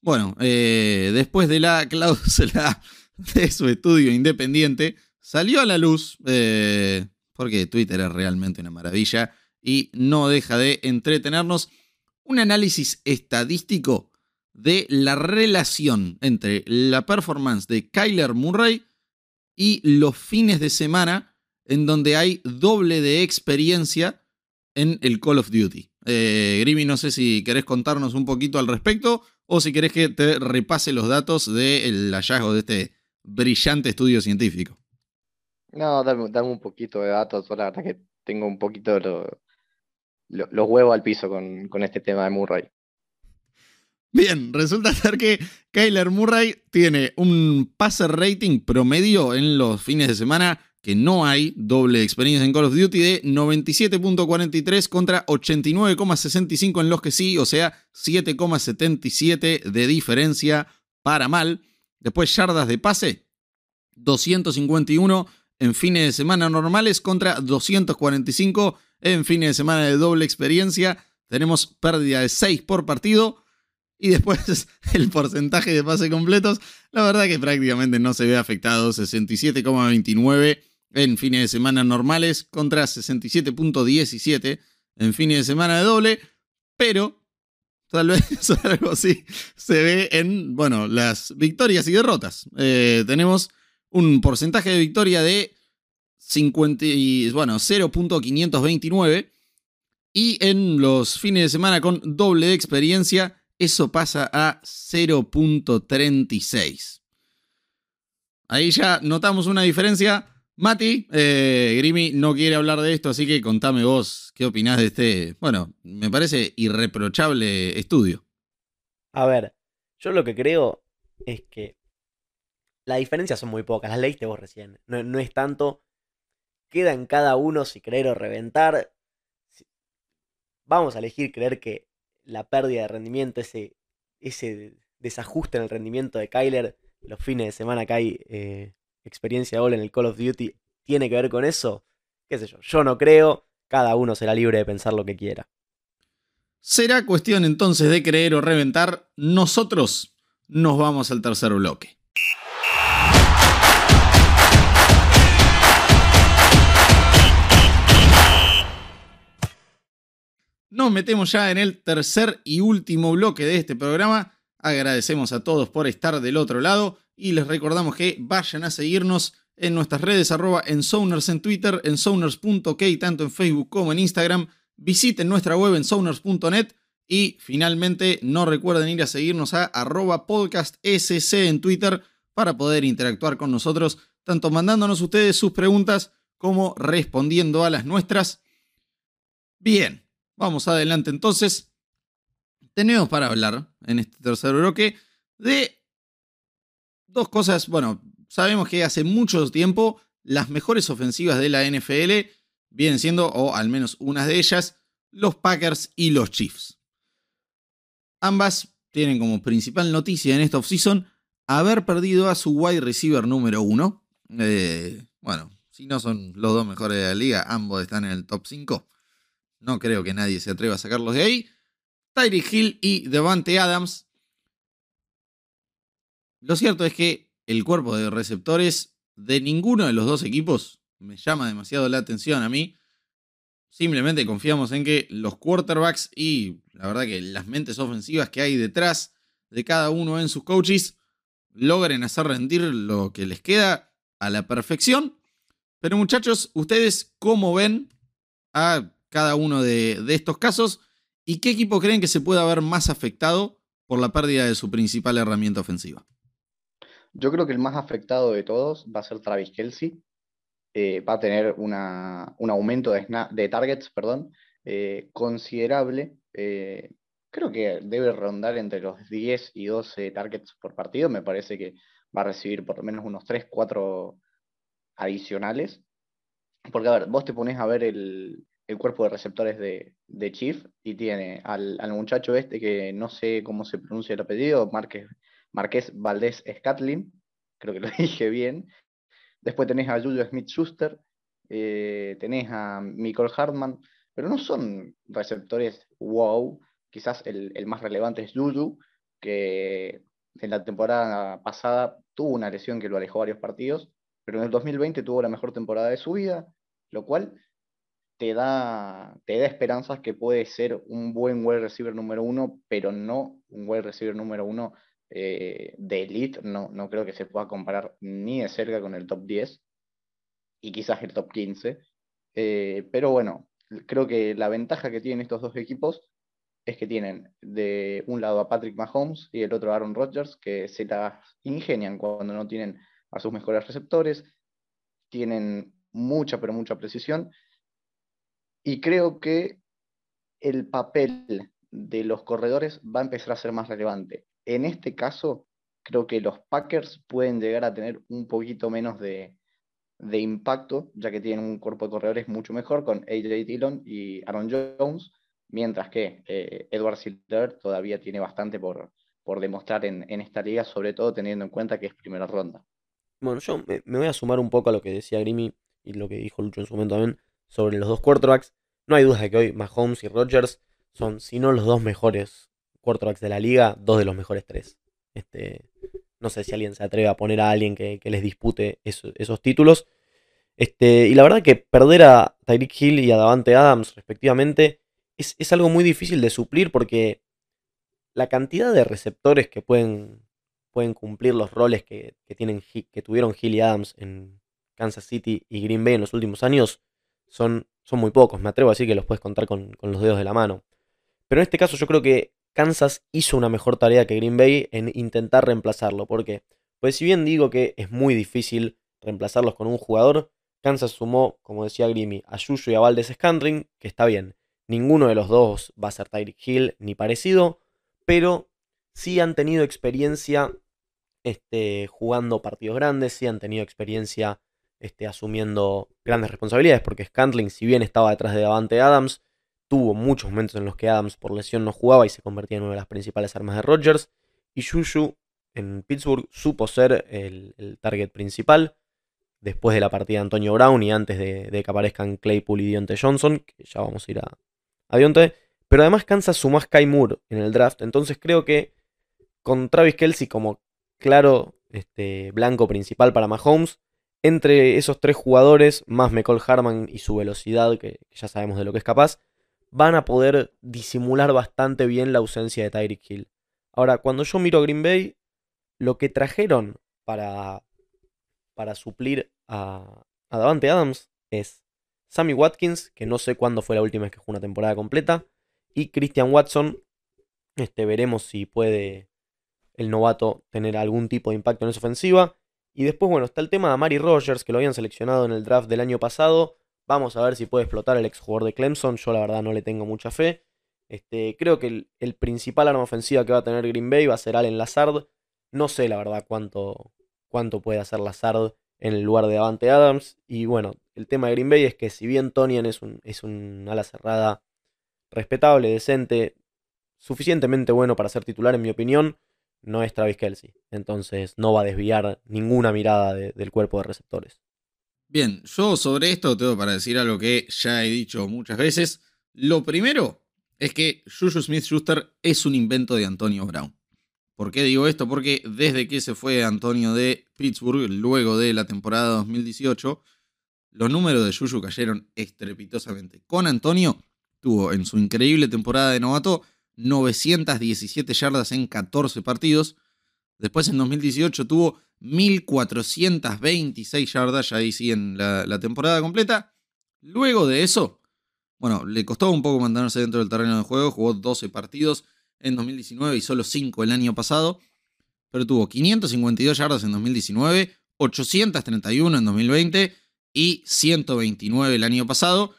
Bueno, eh, después de la cláusula <laughs> de su estudio independiente, salió a la luz, eh, porque Twitter es realmente una maravilla y no deja de entretenernos, un análisis estadístico de la relación entre la performance de Kyler Murray y los fines de semana en donde hay doble de experiencia en el Call of Duty. Eh, no sé si querés contarnos un poquito al respecto o si querés que te repase los datos del hallazgo de este brillante estudio científico. No, dame, un poquito de datos. La verdad que tengo un poquito lo- lo- los huevos al piso con, con este tema de Murray. Bien, resulta ser que Kyler Murray tiene un passer rating promedio en los fines de semana que no hay doble experiencia en Call of Duty de 97.43 contra 89.65 en los que sí, o sea, 7.77 de diferencia para mal. Después yardas de pase, 251 en fines de semana normales contra 245 en fines de semana de doble experiencia. Tenemos pérdida de 6 por partido. Y después <laughs> el porcentaje de pase completos, la verdad que prácticamente no se ve afectado, 67,29 en fines de semana normales contra 67,17 en fines de semana de doble, pero tal vez <laughs> algo así se ve en, bueno, las victorias y derrotas. Eh, tenemos un porcentaje de victoria de 50, y, bueno, 0.529 y en los fines de semana con doble de experiencia eso pasa a 0.36. Ahí ya notamos una diferencia. Mati, eh, Grimi no quiere hablar de esto, así que contame vos qué opinás de este, bueno, me parece irreprochable estudio. A ver, yo lo que creo es que las diferencias son muy pocas, las leíste vos recién. No, no es tanto. Queda en cada uno si creer o reventar. Vamos a elegir creer que la pérdida de rendimiento, ese, ese desajuste en el rendimiento de Kyler, los fines de semana que hay eh, experiencia doble en el Call of Duty, tiene que ver con eso. ¿Qué sé yo? Yo no creo. Cada uno será libre de pensar lo que quiera. Será cuestión entonces de creer o reventar. Nosotros nos vamos al tercer bloque. Nos metemos ya en el tercer y último bloque de este programa. Agradecemos a todos por estar del otro lado y les recordamos que vayan a seguirnos en nuestras redes arroba en en Twitter, en Sounders.ok, tanto en Facebook como en Instagram. Visiten nuestra web en Sounders.net y finalmente no recuerden ir a seguirnos a arroba podcast SC en Twitter para poder interactuar con nosotros, tanto mandándonos ustedes sus preguntas como respondiendo a las nuestras. Bien, vamos adelante entonces. Tenemos para hablar en este tercer bloque de dos cosas. Bueno, sabemos que hace mucho tiempo las mejores ofensivas de la NFL vienen siendo, o al menos unas de ellas, los Packers y los Chiefs. Ambas tienen como principal noticia en esta offseason haber perdido a su wide receiver número uno. Eh, bueno, si no son los dos mejores de la liga, ambos están en el top 5. No creo que nadie se atreva a sacarlos de ahí. Tyreek Hill y Devante Adams. Lo cierto es que el cuerpo de receptores de ninguno de los dos equipos me llama demasiado la atención a mí. Simplemente confiamos en que los quarterbacks y la verdad que las mentes ofensivas que hay detrás de cada uno en sus coaches logren hacer rendir lo que les queda a la perfección. Pero muchachos, ¿ustedes cómo ven a cada uno de, estos casos y qué equipo creen que se pueda ver más afectado por la pérdida de su principal herramienta ofensiva? Yo creo que el más afectado de todos va a ser Travis Kelsey. Eh, va a tener un aumento de, de targets perdón, eh, considerable. Eh, creo que debe rondar entre los 10 y 12 targets por partido. Me parece que va a recibir por lo menos unos 3, 4 adicionales. Porque, a ver, vos te pones a ver el, cuerpo de receptores de, Chief y tiene al, muchacho este que no sé cómo se pronuncia el apellido, Márquez, Marqués Valdés Scatlin, creo que lo <laughs> dije bien. Después tenés a Julio Smith Schuster, eh, tenés a Michael Hartman, pero no son receptores wow quizás el, más relevante es Juju, que en la temporada pasada tuvo una lesión que lo alejó varios partidos, pero en el 2020 tuvo la mejor temporada de su vida, lo cual te da, te da esperanzas que puede ser un buen wide receiver número uno, pero no un wide receiver número uno eh, de elite. No, no creo que se pueda comparar ni de cerca con el top 10 y quizás el top 15. Eh, pero bueno, creo que la ventaja que tienen estos dos equipos es que tienen de un lado a Patrick Mahomes y el otro a Aaron Rodgers, que se las ingenian cuando no tienen a sus mejores receptores, tienen mucha, pero mucha precisión, y creo que el papel de los corredores va a empezar a ser más relevante. En este caso, creo que los Packers pueden llegar a tener un poquito menos de, de impacto, ya que tienen un cuerpo de corredores mucho mejor con AJ Dillon y Aaron Jones, mientras que eh, Edward Silver todavía tiene bastante por, por demostrar en, esta liga, sobre todo teniendo en cuenta que es primera ronda. Bueno, yo me, voy a sumar un poco a lo que decía Grimy y lo que dijo Lucho en su momento también sobre los dos quarterbacks. No hay duda de que hoy Mahomes y Rodgers son, si no los dos mejores quarterbacks de la liga, dos de los mejores tres. Este, no sé si alguien se atreve a poner a alguien que, les dispute esos títulos. Este, y la verdad que perder a Tyreek Hill y a Davante Adams, respectivamente, es, algo muy difícil de suplir porque la cantidad de receptores que pueden, cumplir los roles que tuvieron Hill y Adams en Kansas City y Green Bay en los últimos años son, son muy pocos. Me atrevo a decir que los puedes contar con, los dedos de la mano. Pero en este caso yo creo que Kansas hizo una mejor tarea que Green Bay en intentar reemplazarlo. ¿Por qué? Pues si bien digo que es muy difícil reemplazarlos con un jugador, Kansas sumó, como decía Grimmy, a Yuyu y a Valdez Scantling, que está bien. Ninguno de los dos va a ser Tyreek Hill ni parecido, pero sí han tenido experiencia este, jugando partidos grandes, sí han tenido experiencia este, asumiendo grandes responsabilidades, porque Scantling, si bien estaba detrás de Davante Adams, tuvo muchos momentos en los que Adams por lesión no jugaba y se convertía en una de las principales armas de Rodgers, y Juju en Pittsburgh supo ser el, target principal, después de la partida de Antonio Brown y antes de, de que aparezcan Claypool y Dionte Johnson, que ya vamos a ir a, pero además Kansas sumó a Sky Moore en el draft. Entonces creo que con Travis Kelsey como claro este, blanco principal para Mahomes, entre esos tres jugadores, más Michael Harman y su velocidad, que ya sabemos de lo que es capaz, van a poder disimular bastante bien la ausencia de Tyreek Hill. Ahora, cuando yo miro a Green Bay, lo que trajeron para, para suplir a, a Davante Adams es Sammy Watkins, que no sé cuándo fue la última vez que jugó una temporada completa, y Christian Watson. Este, veremos si puede el novato tener algún tipo de impacto en esa ofensiva. Y después, bueno, está el tema de Mari Rogers, que lo habían seleccionado en el draft del año pasado. Vamos a ver si puede explotar el exjugador de Clemson. Yo la verdad no le tengo mucha fe. Este, creo que el, principal arma ofensiva que va a tener Green Bay va a ser Allen Lazard. No sé la verdad cuánto, cuánto puede hacer Lazard en el lugar de Davante Adams. Y bueno, el tema de Green Bay es que si bien Tonian es un, es un ala cerrada respetable, decente, suficientemente bueno para ser titular en mi opinión, no es Travis Kelsey. Entonces no va a desviar ninguna mirada del cuerpo de receptores. Bien, yo sobre esto tengo para decir algo que ya he dicho muchas veces. Lo primero es que Juju Smith Schuster es un invento de Antonio Brown. ¿Por qué digo esto? Porque desde que se fue Antonio de Pittsburgh, luego de la temporada 2018, los números de Juju cayeron estrepitosamente. Con Antonio tuvo en su increíble temporada de novato 917 yardas en 14 partidos. Después en 2018 tuvo 1426 yardas, ya ahí sí en la, temporada completa. Luego de eso, bueno, le costó un poco mantenerse dentro del terreno de juego, jugó 12 partidos en 2019 y solo 5 el año pasado, pero tuvo 552 yardas en 2019, 831 en 2020 y 129 el año pasado.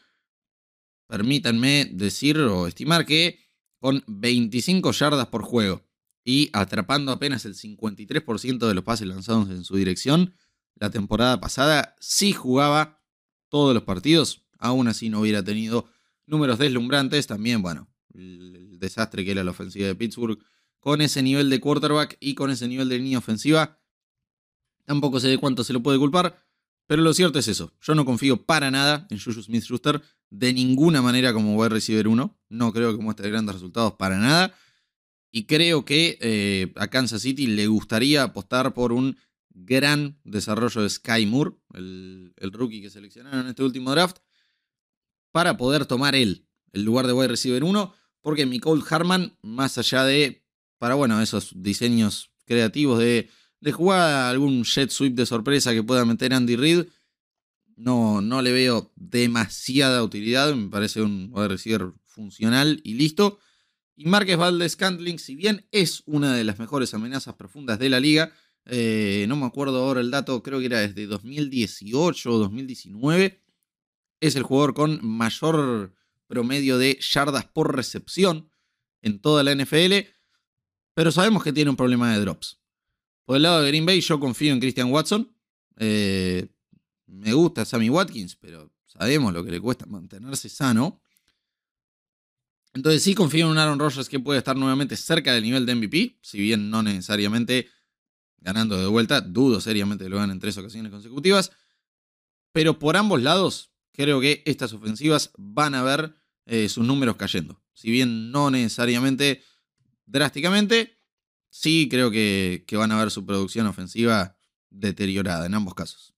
Permítanme decir o estimar que con 25 yardas por juego y atrapando apenas el 53% de los pases lanzados en su dirección, la temporada pasada sí jugaba todos los partidos, aún así no hubiera tenido números deslumbrantes, también, bueno, el desastre que era la ofensiva de Pittsburgh, con ese nivel de quarterback y con ese nivel de línea ofensiva, tampoco sé de cuánto se lo puede culpar, pero lo cierto es eso, yo no confío para nada en Juju Smith-Schuster, de ninguna manera como a recibir uno. No creo que muestre grandes resultados para nada. Y creo que eh, a Kansas City le gustaría apostar por un gran desarrollo de Sky Moore, el, rookie que seleccionaron en este último draft, para poder tomar él el lugar de wide receiver 1, porque Nicole Harman, más allá de, para bueno, esos diseños creativos de, de jugar algún jet sweep de sorpresa que pueda meter Andy Reid, no, no le veo demasiada utilidad. Me parece un wide receiver funcional y listo. Y Márquez Valdez Cantling, si bien es una de las mejores amenazas profundas de la liga, eh, no me acuerdo ahora el dato, creo que era desde 2018 o 2019, es el jugador con mayor promedio de yardas por recepción en toda la NFL, pero sabemos que tiene un problema de drops. Por el lado de Green Bay, yo confío en Christian Watson. Eh, me gusta Sammy Watkins, pero sabemos lo que le cuesta mantenerse sano. Entonces sí confío en un Aaron Rodgers que puede estar nuevamente cerca del nivel de MVP, si bien no necesariamente ganando de vuelta, dudo seriamente que lo hagan en tres ocasiones consecutivas. Pero por ambos lados, creo que estas ofensivas van a ver eh, sus números cayendo. Si bien no necesariamente drásticamente, sí creo que, que van a ver su producción ofensiva deteriorada en ambos casos.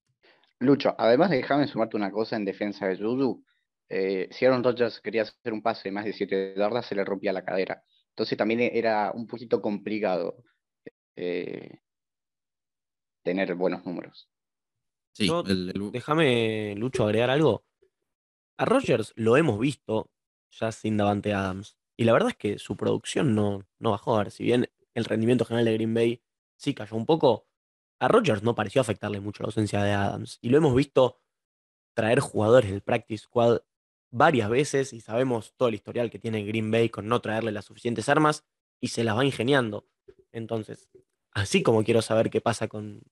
Lucho, además déjame sumarte una cosa en defensa de Juju. Eh, si Aaron Rodgers quería hacer un pase de más de 7 yardas, se le rompía la cadera. Entonces también era un poquito complicado eh, tener buenos números. Sí, déjame, Lucho, agregar algo. A Rodgers lo hemos visto ya sin Davante Adams. Y la verdad es que su producción no, no bajó. A ver, si bien el rendimiento general de Green Bay sí cayó un poco, a Rodgers no pareció afectarle mucho la ausencia de Adams. Y lo hemos visto traer jugadores del practice squad varias veces y sabemos todo el historial que tiene Green Bay con no traerle las suficientes armas y se las va ingeniando. Entonces, así como quiero saber qué pasa con,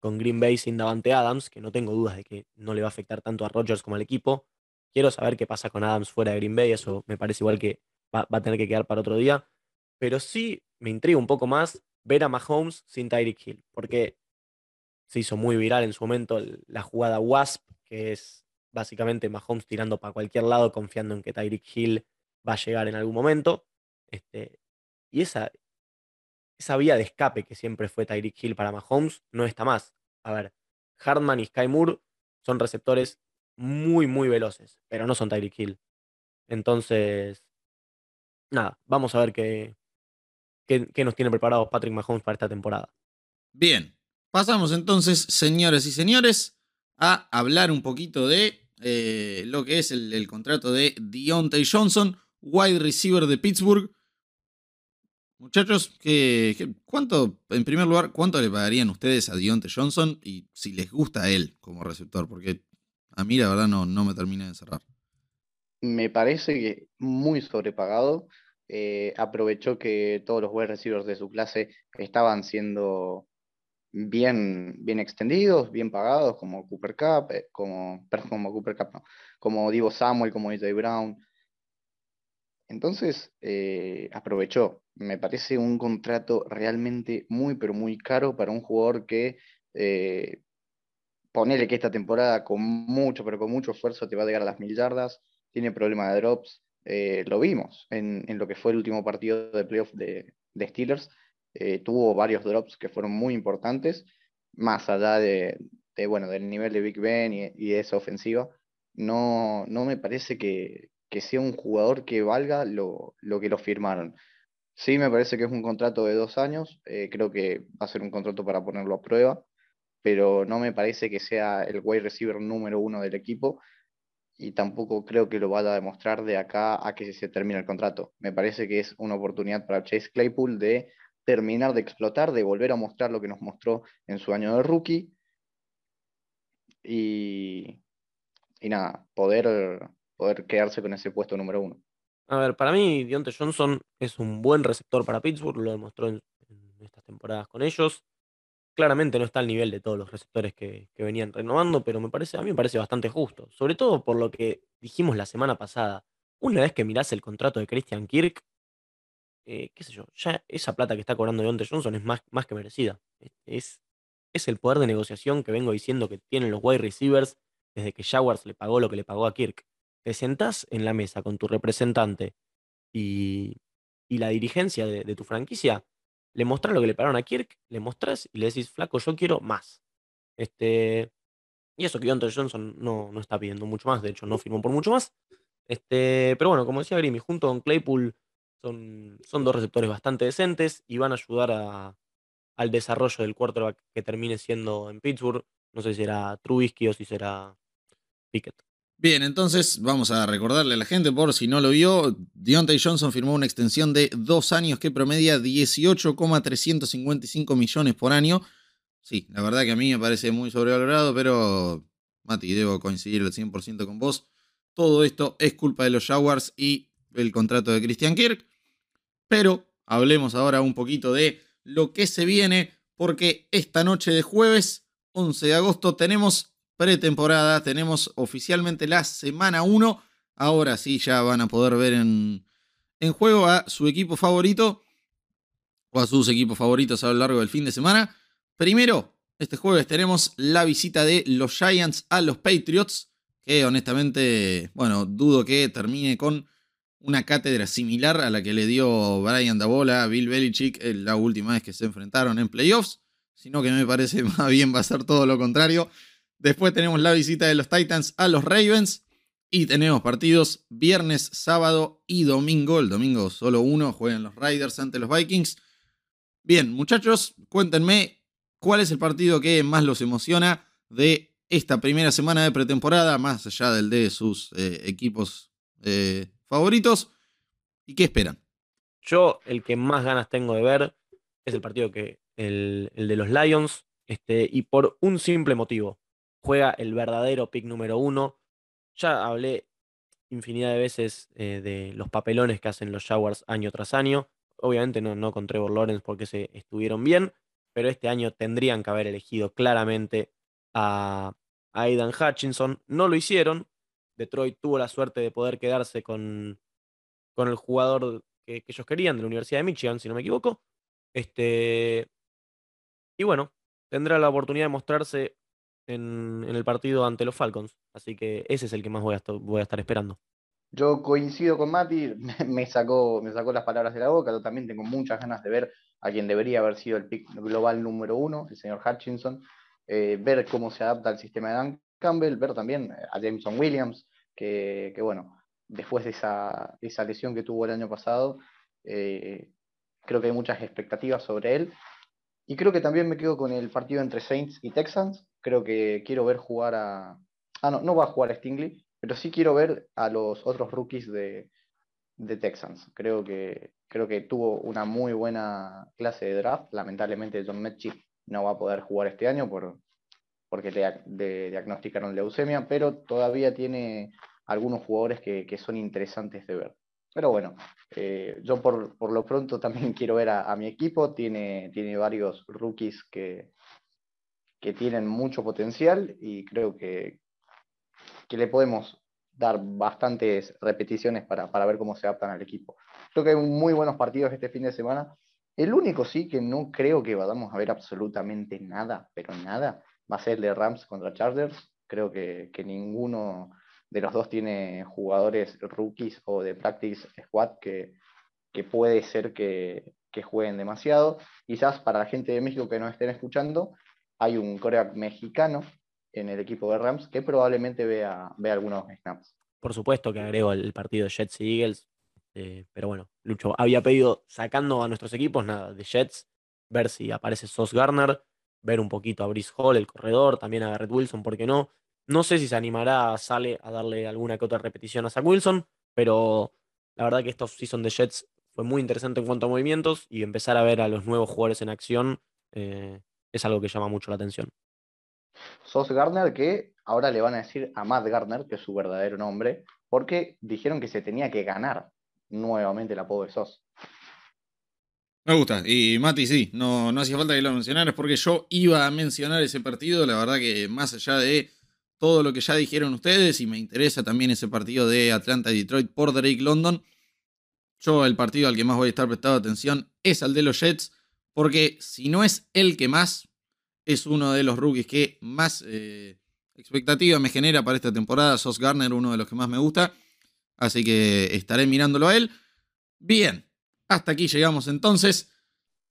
con Green Bay sin Davante Adams, que no tengo dudas de que no le va a afectar tanto a Rodgers como al equipo, quiero saber qué pasa con Adams fuera de Green Bay, eso me parece igual que va, va a tener que quedar para otro día. Pero sí me intriga un poco más ver a Mahomes sin Tyreek Hill, porque se hizo muy viral en su momento la jugada Wasp, que es básicamente Mahomes tirando para cualquier lado confiando en que Tyreek Hill va a llegar en algún momento. Este, y esa, esa vía de escape que siempre fue Tyreek Hill para Mahomes no está más. A ver, Hartman y Sky Moore son receptores muy, muy veloces, pero no son Tyreek Hill. Entonces, nada, vamos a ver qué, qué, nos tiene preparados Patrick Mahomes para esta temporada. Bien, pasamos entonces, señores y señores, a hablar un poquito de eh, lo que es el, contrato de Deontay Johnson, wide receiver de Pittsburgh. Muchachos, ¿qué, cuánto, en primer lugar, cuánto le pagarían ustedes a Deontay Johnson y si les gusta a él como receptor? Porque a mí la verdad no, no me termina de cerrar. Me parece que muy sobrepagado. Eh, aprovechó que todos los wide receivers de su clase estaban siendo bien, bien extendidos, bien pagados, como Cooper Cup, eh, como, como Cooper Cup, como Divo Samuel, como AJ Brown. Entonces, eh, aprovechó. Me parece un contrato realmente muy, pero muy caro para un jugador que eh, ponele que esta temporada con mucho, pero con mucho esfuerzo te va a llegar a las mil yardas, tiene problemas de drops, lo vimos en, lo que fue el último partido de playoff de, de Steelers, eh, tuvo varios drops que fueron muy importantes, más allá de, bueno, del nivel de Big Ben y, de esa ofensiva. No, no me parece que, sea un jugador que valga lo, que lo firmaron. Sí, me parece que es un contrato de dos años, eh, creo que va a ser un contrato para ponerlo a prueba, pero no me parece que sea el wide receiver número uno del equipo y tampoco creo que lo vaya a demostrar de acá a que se termine el contrato. Me parece que es una oportunidad para Chase Claypool de terminar de explotar, de volver a mostrar lo que nos mostró en su año de rookie. Y, y nada, poder, poder quedarse con ese puesto número uno. A ver, para mí, Dionte Johnson es un buen receptor para Pittsburgh, lo demostró en, estas temporadas con ellos. Claramente no está al nivel de todos los receptores que, venían renovando, pero me parece, a mí me parece bastante justo. Sobre todo por lo que dijimos la semana pasada. Una vez que mirás el contrato de Christian Kirk, eh, qué sé yo, ya esa plata que está cobrando Deontay Johnson es más, más que merecida. Es, es el poder de negociación que vengo diciendo que tienen los wide receivers desde que Jaguars le pagó lo que le pagó a Kirk. Te sentás en la mesa con tu representante y, y la dirigencia de, tu franquicia, le mostrás lo que le pagaron a Kirk, le mostrás y le decís, flaco, yo quiero más. Este, y eso que Deontay Johnson no, no está pidiendo mucho más, de hecho no firmó por mucho más. Este, pero bueno, como decía Grimmy, junto con Claypool son, son dos receptores bastante decentes y van a ayudar al desarrollo del quarterback que termine siendo en Pittsburgh. No sé si será Trubisky o si será Pickett. Bien, entonces vamos a recordarle a la gente, por si no lo vio, Deontay Johnson firmó una extensión de dos años que promedia 18,355 millones por año. Sí, la verdad que a mí me parece muy sobrevalorado, pero Mati, debo coincidir al 100% con vos. Todo esto es culpa de los Jaguars y el contrato de Christian Kirk. Pero hablemos ahora un poquito de lo que se viene, porque esta noche de jueves, 11 de agosto, tenemos pretemporada, tenemos oficialmente la semana 1. Ahora sí, ya van a poder ver en, en juego a su equipo favorito o a sus equipos favoritos a lo largo del fin de semana. Primero, este jueves tenemos la visita de los Giants a los Patriots, que honestamente, bueno, dudo que termine con una cátedra similar a la que le dio Brian Dabola a Bill Belichick la última vez que se enfrentaron en playoffs, sino que me parece <laughs> más bien va a ser todo lo contrario. Después tenemos la visita de los Titans a los Ravens y tenemos partidos viernes, sábado y domingo. El domingo solo uno, juegan los Riders ante los Vikings. Bien, muchachos, cuéntenme cuál es el partido que más los emociona de esta primera semana de pretemporada, más allá del de sus eh, equipos eh, favoritos y qué esperan. Yo el que más ganas tengo de ver es el partido que el, de los Lions este, y por un simple motivo. Juega el verdadero pick número uno. Ya hablé infinidad de veces eh, de los papelones que hacen los Jaguars año tras año. Obviamente no, no con Trevor Lawrence porque se estuvieron bien, pero este año tendrían que haber elegido claramente a, Aidan Hutchinson. No lo hicieron, Detroit tuvo la suerte de poder quedarse con, con el jugador que, ellos querían de la Universidad de Michigan, si no me equivoco. Este, y bueno, tendrá la oportunidad de mostrarse en, el partido ante los Falcons. Así que ese es el que más voy a, estar esperando. Yo coincido con Mati, <laughs> me sacó, me sacó las palabras de la boca. Yo también tengo muchas ganas de ver a quien debería haber sido el pick global número uno, el señor Hutchinson, eh, ver cómo se adapta al sistema de Dan Campbell, ver también a Jameson Williams, que, bueno, después de esa, esa, lesión que tuvo el año pasado, eh, creo que hay muchas expectativas sobre él. Y creo que también me quedo con el partido entre Saints y Texans. Creo que quiero ver jugar a... Ah, no, no va a jugar a Stingley, pero sí quiero ver a los otros rookies de, de Texans. Creo que, creo que tuvo una muy buena clase de draft. Lamentablemente John Metchie no va a poder jugar este año por, porque le, diagnosticaron leucemia, pero todavía tiene algunos jugadores que, son interesantes de ver. Pero bueno, eh, yo por, lo pronto también <laughs> quiero ver a, mi equipo. Tiene, tiene varios rookies que, que tienen mucho potencial y creo que, que le podemos dar bastantes repeticiones para, para, ver cómo se adaptan al equipo. Creo que hay muy buenos partidos este fin de semana. El único sí que no creo que vayamos a ver absolutamente nada, pero nada, va a ser el de Rams contra Chargers. Creo que, ninguno de los dos tiene jugadores rookies o de practice squad que, que puede ser que, que, jueguen demasiado. Quizás para la gente de México que nos estén escuchando, hay un coreback mexicano en el equipo de Rams que probablemente vea, algunos snaps. Por supuesto que agrego el partido de Jets y Eagles, eh, pero bueno, Lucho había pedido sacando a nuestros equipos nada de Jets, ver si aparece Sos Garner, ver un poquito a Brice Hall, el corredor, también a Garrett Wilson, ¿por qué no? No sé si se animará Sale a darle alguna que otra repetición a Zach Wilson, pero la verdad que esta season de Jets fue muy interesante en cuanto a movimientos y empezar a ver a los nuevos jugadores en acción eh, es algo que llama mucho la atención. Sos Gardner, que ahora le van a decir a Matt Gardner, que es su verdadero nombre, porque dijeron que se tenía que ganar nuevamente el apodo de Sos. Me gusta. Y Mati, sí, no, no hacía falta que lo mencionaras porque yo iba a mencionar ese partido. La verdad que más allá de todo lo que ya dijeron ustedes, y me interesa también ese partido de Atlanta-Detroit por Drake London, yo el partido al que más voy a estar prestando atención es al de los Jets, porque si no es el que más, es uno de los rookies que más eh, expectativa me genera para esta temporada. Sos Garner, uno de los que más me gusta. Así que estaré mirándolo a él. Bien, hasta aquí llegamos entonces.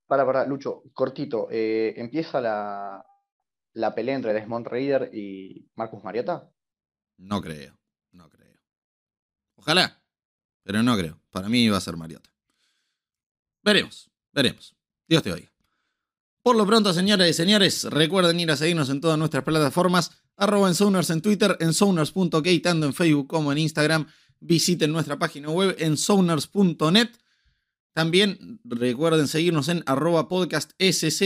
Para, para, Lucho, cortito. Eh, ¿Empieza la, la pelea entre Desmond Raider y Marcus Mariota? No creo, no creo. Ojalá, pero no creo. Para mí va a ser Mariota. Veremos, veremos. Dios te oiga. Por lo pronto, señoras y señores, recuerden ir a seguirnos en todas nuestras plataformas, arroba en en Twitter, en tanto en Facebook como en Instagram. Visiten nuestra página web en Sounders.net. También recuerden seguirnos en arroba podcast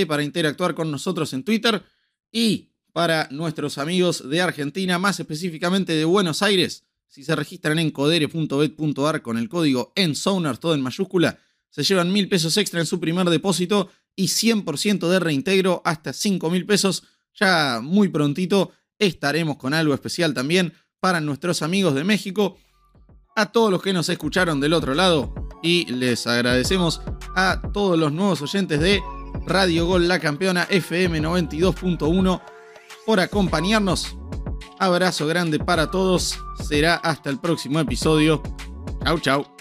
para interactuar con nosotros en Twitter. Y para nuestros amigos de Argentina, más específicamente de Buenos Aires, si se registran en codere.bet.ar con el código en todo en mayúscula, se llevan mil pesos extra en su primer depósito y 100% de reintegro hasta 5 mil pesos. Ya muy prontito estaremos con algo especial también para nuestros amigos de México. A todos los que nos escucharon del otro lado y les agradecemos a todos los nuevos oyentes de Radio Gol La Campeona FM 92.1 por acompañarnos. Abrazo grande para todos. Será hasta el próximo episodio. Chau, chau.